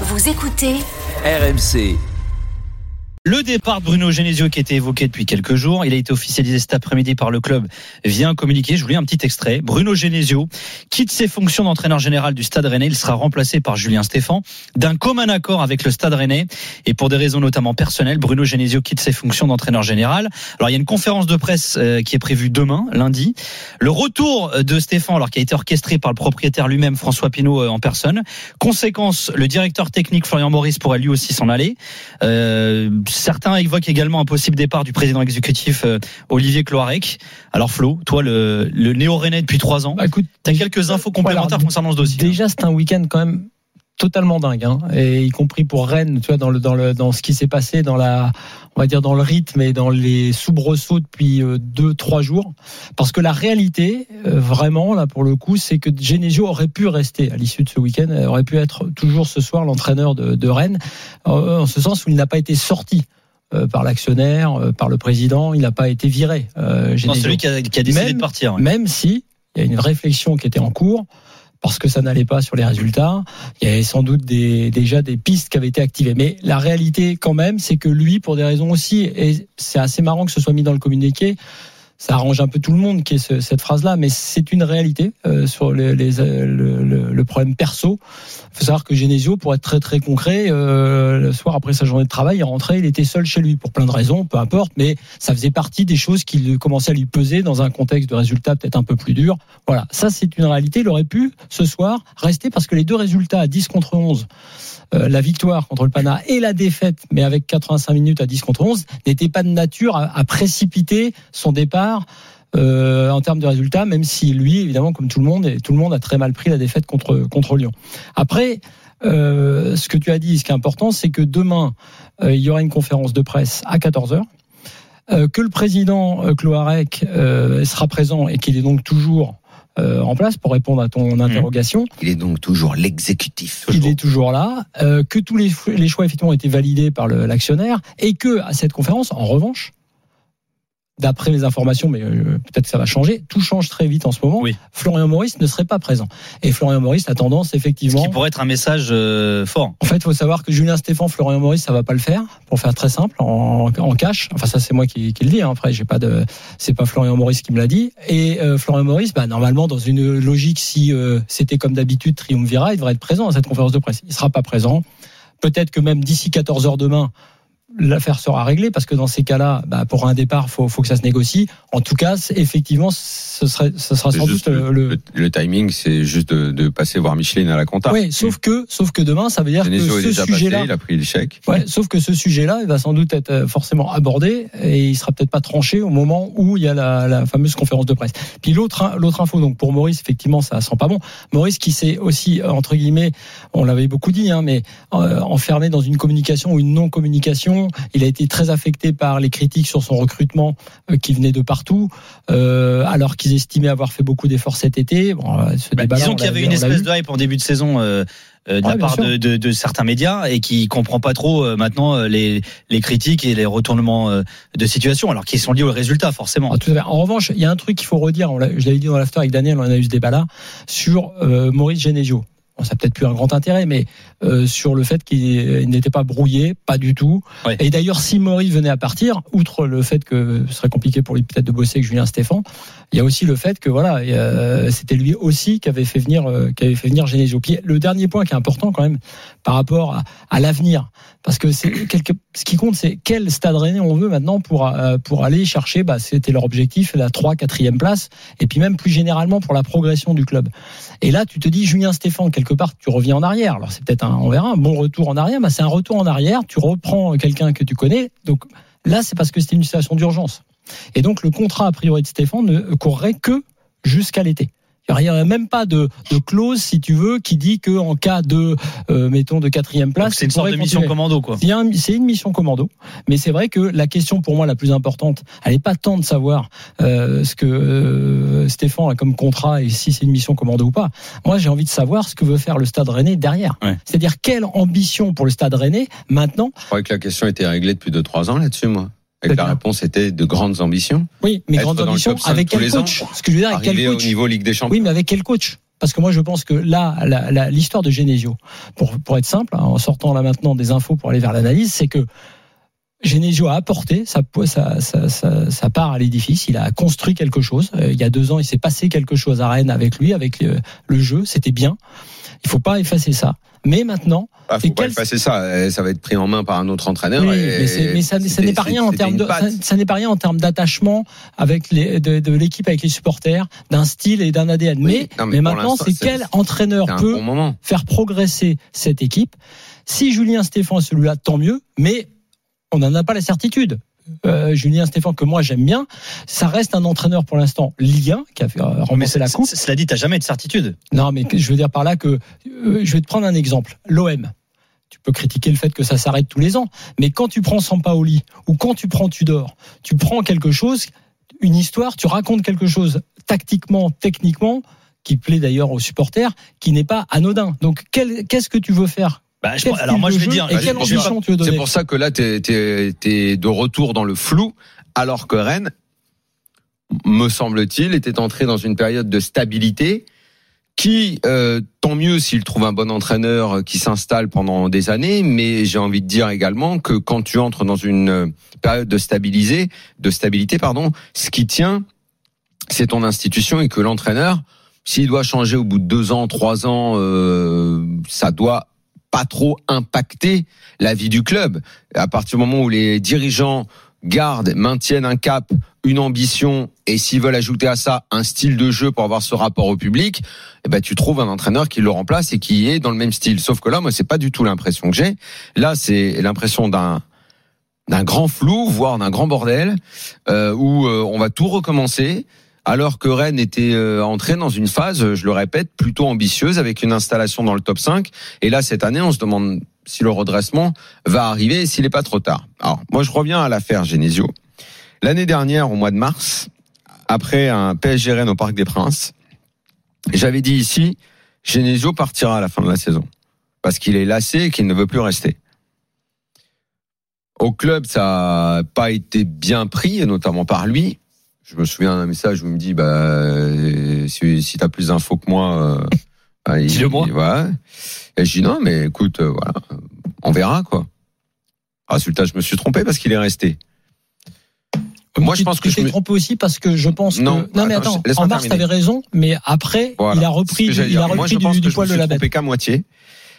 Vous écoutez RMC. Le départ de Bruno Genesio qui était évoqué depuis quelques jours, il a été officialisé cet après-midi par le club via un communiqué. Je vous lis un petit extrait. Bruno Genesio quitte ses fonctions d'entraîneur général du Stade Rennais. Il sera remplacé par Julien Stéphan d'un commun accord avec le Stade Rennais et pour des raisons notamment personnelles, Bruno Genesio quitte ses fonctions d'entraîneur général. Alors il y a une conférence de presse euh, qui est prévue demain, lundi. Le retour de Stéphan, alors qui a été orchestré par le propriétaire lui-même, François Pinault euh, en personne. Conséquence, le directeur technique Florian Maurice pourrait lui aussi s'en aller. Euh, Certains évoquent également un possible départ du président exécutif euh, Olivier Cloarec. Alors Flo, toi le, le néo-rennais depuis trois ans, Bah, écoute, t'as quelques infos complémentaires voilà, concernant ce dossier. Déjà, c'est un week-end quand même totalement dingue, hein, et y compris pour Rennes, tu vois, dans le dans le dans ce qui s'est passé, dans la, on va dire dans le rythme et dans les soubresauts depuis euh, deux trois jours, parce que la réalité, euh, vraiment là pour le coup, c'est que Genesio aurait pu rester à l'issue de ce week-end, euh, aurait pu être toujours ce soir l'entraîneur de, de Rennes, en ce sens où il n'a pas été sorti par l'actionnaire, par le président, il n'a pas été viré. Euh, Non, celui qui a, qui a décidé Même- de partir. ouais. Même si il y a une réflexion qui était en cours parce que ça n'allait pas sur les résultats. Il y avait sans doute déjà des pistes qui avaient été activées. Mais la réalité, quand même, c'est que lui, pour des raisons aussi, et c'est assez marrant que ce soit mis dans le communiqué, ça arrange un peu tout le monde cette phrase-là, mais c'est une réalité euh, sur euh, le, problème perso. Il faut savoir que Genesio, pour être très très concret, euh, le soir après sa journée de travail, il rentrait, il était seul chez lui pour plein de raisons, peu importe, mais ça faisait partie des choses qui commençaient à lui peser dans un contexte de résultats peut-être un peu plus dur. Voilà, ça c'est une réalité. Il aurait pu ce soir rester parce que les deux résultats à 10 contre 11, euh, la victoire contre le Pana et la défaite, mais avec 85 minutes à 10 contre 11, n'étaient pas de nature à précipiter son départ. Euh, en termes de résultats, même si lui, évidemment, comme tout le monde, et tout le monde a très mal pris la défaite contre contre Lyon. Après, euh, ce que tu as dit, ce qui est important, c'est que demain, euh, il y aura une conférence de presse à 14 heures. euh, que le président Cloarec sera présent et qu'il est donc toujours euh, en place pour répondre à ton interrogation. Il est donc toujours l'exécutif. Il est toujours là, euh, que tous les, les choix effectivement ont été validés par l'actionnaire et que à cette conférence, en revanche, d'après les informations, mais euh, peut-être que ça va changer, tout change très vite en ce moment. Oui. Florian Maurice ne serait pas présent. Et Florian Maurice a tendance Ce effectivement. qui pourrait être un message euh, fort. En fait, il faut savoir que Julien Stéphan, Florian Maurice, ça va pas le faire, pour faire très simple, en, en cash. Enfin, ça, c'est moi qui, qui le dis. hein. Après, j'ai pas de, c'est pas Florian Maurice qui me l'a dit. Et euh, Florian Maurice, bah, normalement, dans une logique, si euh, c'était comme d'habitude, triumvirat, il devrait être présent à cette conférence de presse. Il sera pas présent. Peut-être que même d'ici 14 heures demain, l'affaire sera réglée parce que dans ces cas-là, bah, pour un départ, faut, faut que ça se négocie. En tout cas, effectivement, ce serait, ce sera sans doute euh, le. le, le timing, c'est juste de, de passer voir Micheline à la compta. Oui, sauf que, sauf que demain, ça veut dire Genesio que ce sujet-là. il a pris le chèque. Ouais, sauf que ce sujet-là, il va sans doute être euh, forcément abordé et il sera peut-être pas tranché au moment où il y a la, la fameuse conférence de presse. Puis l'autre, l'autre info, donc pour Maurice, effectivement, ça sent pas bon. Maurice qui s'est aussi euh, entre guillemets, on l'avait beaucoup dit, hein, mais euh, enfermé dans une communication ou une non-communication. Il a été très affecté par les critiques sur son recrutement euh, qui venaient de partout, euh, alors qu'ils estimaient avoir fait beaucoup d'efforts cet été. Bon, euh, ce Bah, disons on qu'il y avait une espèce de hype en début de saison euh, de Ouais, la part de, de- de certains médias et qui comprend pas trop euh, maintenant les, les critiques et les retournements euh, de situation, alors qu'ils sont liés au résultat forcément. Ah, tout à fait. En revanche, il y a un truc qu'il faut redire, on je l'avais dit dans l'after avec Daniel, on a eu ce débat-là, sur euh, Maurice Genesio. Bon, ça n'a peut-être plus un grand intérêt, mais euh, sur le fait qu'il n'était pas brouillé, pas du tout. Ouais. Et d'ailleurs, si Maurice venait à partir, outre le fait que ce serait compliqué pour lui peut-être de bosser avec Julien Stéphan, il y a aussi le fait que voilà, euh, c'était lui aussi qui avait fait venir, euh, qui avait fait venir Genesio. Puis le dernier point qui est important quand même par rapport à, l'avenir, parce que c'est ce qui compte, c'est quel stade rennais on veut maintenant pour euh, pour aller chercher. Bah, c'était leur objectif, la 3 4 place, et puis même plus généralement pour la progression du club. Et là, tu te dis Julien Stéphan, quelque part, tu reviens en arrière. Alors c'est peut-être un, on verra, un bon retour en arrière, mais c'est un retour en arrière. Tu reprends quelqu'un que tu connais, donc là, c'est parce que c'était une situation d'urgence. Et donc le contrat a priori de Stéphane ne courrait que jusqu'à l'été. Il n'y a même pas de, de clause, si tu veux, qui dit que en cas de, euh, mettons, de quatrième place, C'est une sorte de mission continuer. commando quoi. C'est une mission commando, mais c'est vrai que la question pour moi la plus importante, elle n'est pas tant de savoir euh, ce que euh, Stéphane a comme contrat et si c'est une mission commando ou pas. Moi, j'ai envie de savoir ce que veut faire le Stade Rennais derrière. Ouais. C'est-à-dire quelle ambition pour le Stade Rennais maintenant. Je croyais que la question était réglée depuis 2-3 ans là-dessus, moi. Et la réponse était de grandes ambitions. Oui, mais Être grandes ambitions avec quel coach ans. Ce que je veux dire, avec quel Arriver au niveau Ligue des Champions. Oui, mais avec quel coach parce que moi je pense que là, l'histoire de Genesio, pour, pour être simple, hein, en sortant là maintenant des infos pour aller vers l'analyse, c'est que Genesio a apporté sa, sa, sa, sa, sa part à l'édifice, il a construit quelque chose. Euh, il y a deux ans, il s'est passé quelque chose à Rennes avec lui, avec le, le jeu, c'était bien. Il faut pas effacer ça. Mais maintenant, Ah, faut pas quel- effacer ça. Eh, Ça va être pris en main par un autre entraîneur. Oui, et mais, ça, ça n'est pas rien en termes une de, patte. ça, ça n'est pas rien en termes d'attachement avec les, de, de l'équipe avec les supporters, d'un style et d'un ADN. Oui, mais, non, mais mais pour maintenant, c'est quel entraîneur peut bon faire progresser cette équipe? Si Julien Stéphan est celui-là, tant mieux, mais on n'en a pas la certitude. Euh, Julien Stéphan, que moi j'aime bien, ça reste un entraîneur pour l'instant Ligue 1 qui a fait, euh, remporté la coupe. Cela dit, t'as jamais de certitude. Non, mais je veux dire par là que euh, je vais te prendre un exemple. L'OM. Tu peux critiquer le fait que ça s'arrête tous les ans, mais quand tu prends Sampaoli ou quand tu prends Tudor, tu prends quelque chose, une histoire, tu racontes quelque chose tactiquement, techniquement, qui plaît d'ailleurs aux supporters, qui n'est pas anodin. Donc qu'est-ce que tu veux faire Bah, je- alors moi, je vais dire. c'est pour ça- que là, t'es es, de retour dans le flou, alors que Rennes, me semble-t-il, était entré dans une période de stabilité qui, euh, tant mieux s'il trouve un bon entraîneur qui s'installe pendant des années, mais j'ai envie de dire également que quand tu entres dans une euh, période de stabilisé, de stabilité, pardon, ce qui tient, c'est ton institution et que l'entraîneur, s'il doit changer au bout de deux ans, trois ans, euh, ça doit pas trop impacter la vie du club. À partir du moment où les dirigeants gardent, maintiennent un cap, une ambition, et s'ils veulent ajouter à ça un style de jeu pour avoir ce rapport au public, eh ben tu trouves un entraîneur qui le remplace et qui est dans le même style. Sauf que là, moi, c'est pas du tout l'impression que j'ai. Là, c'est l'impression d'un d'un grand flou, voire d'un grand bordel, euh, où euh, on va tout recommencer. Alors que Rennes était euh, entré dans une phase, je le répète, plutôt ambitieuse avec une installation dans le top 5. Et là, cette année, on se demande si le redressement va arriver et s'il n'est pas trop tard. Alors, moi, je reviens à l'affaire Genesio. L'année dernière, au mois de mars, après un PSG Rennes au Parc des Princes, j'avais dit ici, Genesio partira à la fin de la saison. Parce qu'il est lassé et qu'il ne veut plus rester. Au club, ça n'a pas été bien pris, notamment par lui. Je me souviens d'un message où il me dit, bah, euh, si, si tu as plus d'infos que moi, euh, bah, il- Dis-le-moi. il- ouais. Et je dis, non, mais écoute, euh, voilà, on verra, quoi. Résultat, je me suis trompé parce qu'il est resté. Moi, je pense que tu je t'es me- trompé aussi parce que je pense Non, que non mais attends, en mars t'avais raison, mais après Voilà. il a repris il a dire. Moi, repris je pense du, que du je poil me de la bête. qu'à moitié,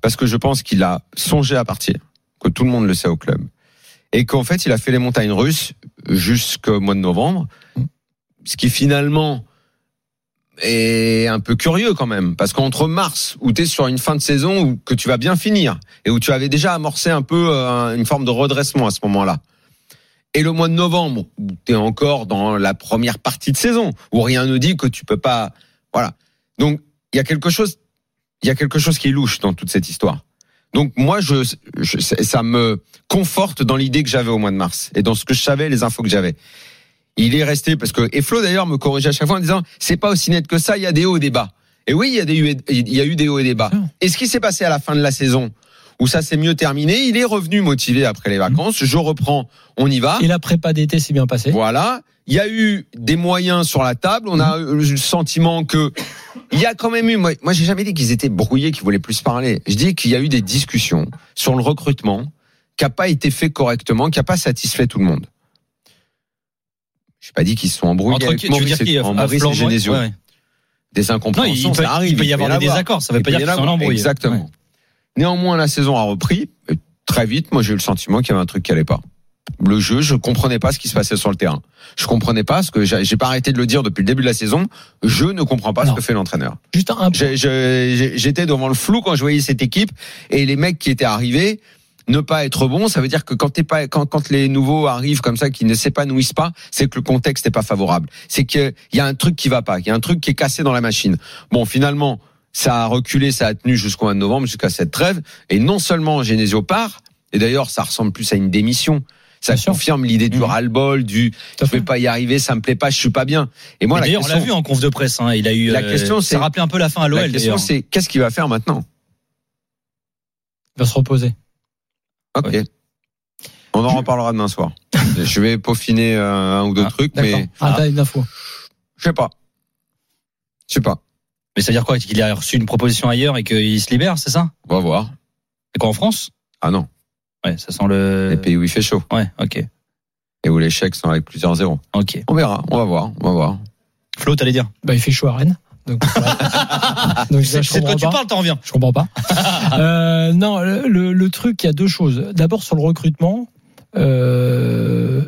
parce que je pense qu'il a songé à partir, que tout le monde le sait au club, et qu'en fait, il a fait les montagnes russes jusqu'au mois de novembre, ce qui finalement est un peu curieux quand même, parce qu'entre mars, où tu es sur une fin de saison où que tu vas bien finir, et où tu avais déjà amorcé un peu euh, une forme de redressement à ce moment-là, et le mois de novembre, où tu es encore dans la première partie de saison, où rien ne dit que tu peux pas... Voilà. Donc, il y a quelque chose, il y a quelque chose qui est louche dans toute cette histoire. Donc moi, je, je- ça me conforte dans l'idée que j'avais au mois de mars et dans ce que je savais, les infos que j'avais. Il est resté parce que et Flo d'ailleurs me corrigeait à chaque fois en disant c'est pas aussi net que ça, il y a des hauts et des bas. Et oui, il y a des il y a eu des hauts et des bas. Et ce qui s'est passé à la fin de la saison où ça s'est mieux terminé, il est revenu motivé après les vacances. Je reprends, on y va. Et la prépa d'été s'est bien passée. Voilà. Il y a eu des moyens sur la table. On a eu le sentiment que il y a quand même eu. Moi, moi j'ai jamais dit qu'ils étaient brouillés, qu'ils voulaient plus parler. Je dis qu'il y a eu des discussions sur le recrutement qui n'a pas été fait correctement, qui n'a pas satisfait tout le monde. Je n'ai pas dit qu'ils se sont embrouillés Entre avec qui, tu veux Maurice, dire qui Maurice et Florent- Genesio. ouais, ouais. Des Non, incompréhensions, il peut, ça arrive. il peut y avoir des désaccords. Ça veut Il pas dire y qu'ils sont embrouille. Exactement. Ouais. Néanmoins, la saison a repris. Et très vite, moi, j'ai eu le sentiment qu'il y avait un truc qui allait pas. Le jeu, je comprenais pas ce qui se passait sur le terrain. Je comprenais pas ce que j'ai pas arrêté de le dire depuis le début de la saison. Je ne comprends pas Non. ce que fait l'entraîneur. Juste un J'étais devant le flou quand je voyais cette équipe et les mecs qui étaient arrivés. Ne pas être bon, ça veut dire que quand t'es pas, quand, quand les nouveaux arrivent comme ça, qui ne s'épanouissent pas, c'est que le contexte n'est pas favorable. C'est qu'il y a un truc qui va pas, qu'il y a un truc qui est cassé dans la machine. Bon, finalement, ça a reculé, ça a tenu jusqu'au mois de novembre, jusqu'à cette trêve. Et non seulement Genesio part, et d'ailleurs, ça ressemble plus à une démission. Ça Bien confirme l'idée du Mhm. ras-le-bol, du je vais pas y arriver, ça me plaît pas, je suis pas bien. Et moi, Et la D'ailleurs, on question, l'a vu en conf de presse. hein, Il a eu. La euh, question, c'est- Ça rappelait un peu la fin à la l'OL. question d'ailleurs. c'est qu'est-ce qu'il va faire maintenant? Il va se reposer. Ok. On en reparlera demain soir. je vais peaufiner euh, un ou deux Ah, trucs, mais Ah, t'as une info. je sais pas. Je sais pas. Mais ça veut dire quoi? Qu'il a reçu une proposition ailleurs et qu'il se libère, c'est ça? On va voir. C'est quoi en France? Ah non, Ouais, ça sent le. les pays où il fait chaud Ouais, ok. et où les chèques sont avec plusieurs zéros. Ok. On verra, on va voir, on va voir. Flo, t'allais dire Bah, il fait chaud à Rennes. Donc, donc ça, je C'est de quoi tu parles, t'en reviens. Je comprends pas. euh, non, le truc, il y a deux choses. D'abord sur le recrutement. Euh,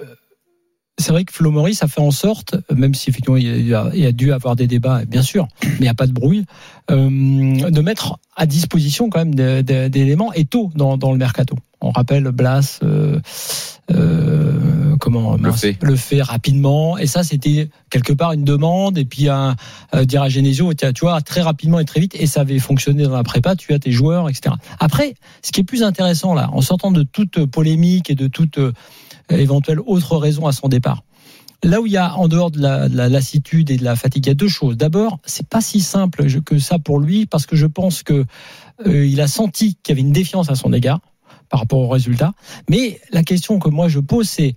c'est vrai que Flo Maurice a fait en sorte, même si effectivement il y a, il y a dû avoir des débats, bien sûr, mais il n'y a pas de bruit, euh, de mettre à disposition quand même de- de- d'éléments et tôt dans, dans le mercato. On rappelle Blas, euh, euh, comment Le fait. le fait rapidement, et ça c'était quelque part une demande, et puis un, dire à Genesio, tu vois, très rapidement et très vite, et ça avait fonctionné dans la prépa, tu as tes joueurs, etc. Après, ce qui est plus intéressant là, en sortant de toute polémique et de toute éventuelle autre raison à son départ, là où il y a en dehors de la, de la lassitude et de la fatigue, il y a deux choses. D'abord, c'est pas si simple que ça pour lui, parce que je pense que euh, il a senti qu'il y avait une défiance à son égard par rapport aux résultats. Mais la question que moi je pose, c'est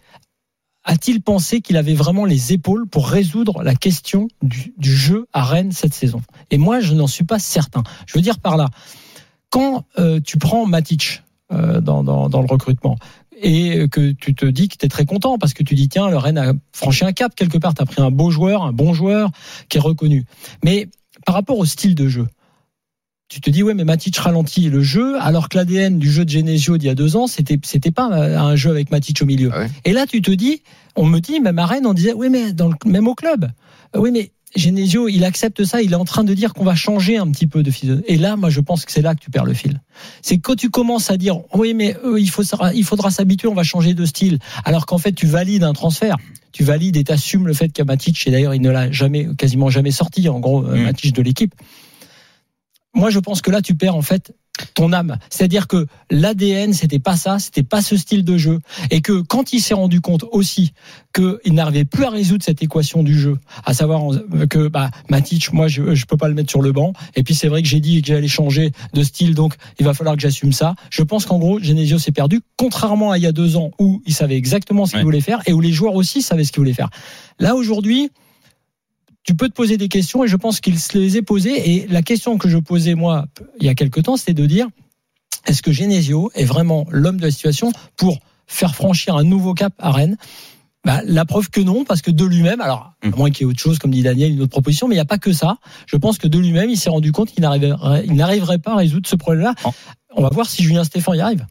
a-t-il pensé qu'il avait vraiment les épaules pour résoudre la question du, jeu à Rennes cette saison? Et moi, je n'en suis pas certain. Je veux dire par là, quand euh, tu prends Matic euh, dans le recrutement et que tu te dis que tu es très content parce que tu dis tiens, le Rennes a franchi un cap quelque part, tu as pris un beau joueur, un bon joueur qui est reconnu. Mais par rapport au style de jeu, tu te dis ouais mais Matic ralentit le jeu alors que l'ADN du jeu de Genesio d'il y a deux ans c'était c'était pas un jeu avec Matic au milieu Ah ouais. et là tu te dis on me dit même à Rennes on disait oui mais dans le, même au club oui mais Genesio il accepte ça il est en train de dire qu'on va changer un petit peu de fil et là moi je pense que c'est là que tu perds le fil. C'est quand tu commences à dire oui mais euh, il faut il faudra s'habituer on va changer de style. Alors qu'en fait tu valides un transfert. Tu valides et t'assumes le fait qu'à Matic et d'ailleurs il ne l'a jamais quasiment jamais sorti en gros euh, Mm. Matic de l'équipe. Moi je pense que là tu perds en fait ton âme. C'est-à-dire que l'ADN, c'était pas ça, c'était pas ce style de jeu. Et que quand il s'est rendu compte aussi qu'il n'arrivait plus à résoudre cette équation du jeu, à savoir que bah, Matic, moi, je, je peux pas le mettre sur le banc. Et puis c'est vrai que j'ai dit que j'allais changer de style, donc il va falloir que j'assume ça. Je pense qu'en gros, Genesio s'est perdu, contrairement à il y a deux ans où il savait exactement ce qu'il Ouais. voulait faire et où les joueurs aussi savaient ce qu'ils voulaient faire. Là aujourd'hui, tu peux te poser des questions et je pense qu'il se les est posées. Et la question que je posais moi il y a quelque temps, c'était de dire est-ce que Genesio est vraiment l'homme de la situation pour faire franchir un nouveau cap à Rennes? Bah, la preuve que non, parce que de lui-même, alors à Mm. moins qu'il y ait autre chose, comme dit Daniel, une autre proposition, mais il n'y a pas que ça. Je pense que de lui-même, il s'est rendu compte qu'il n'arriverait, il n'arriverait pas à résoudre ce problème-là. Oh. On va voir si Julien Stéphan y arrive.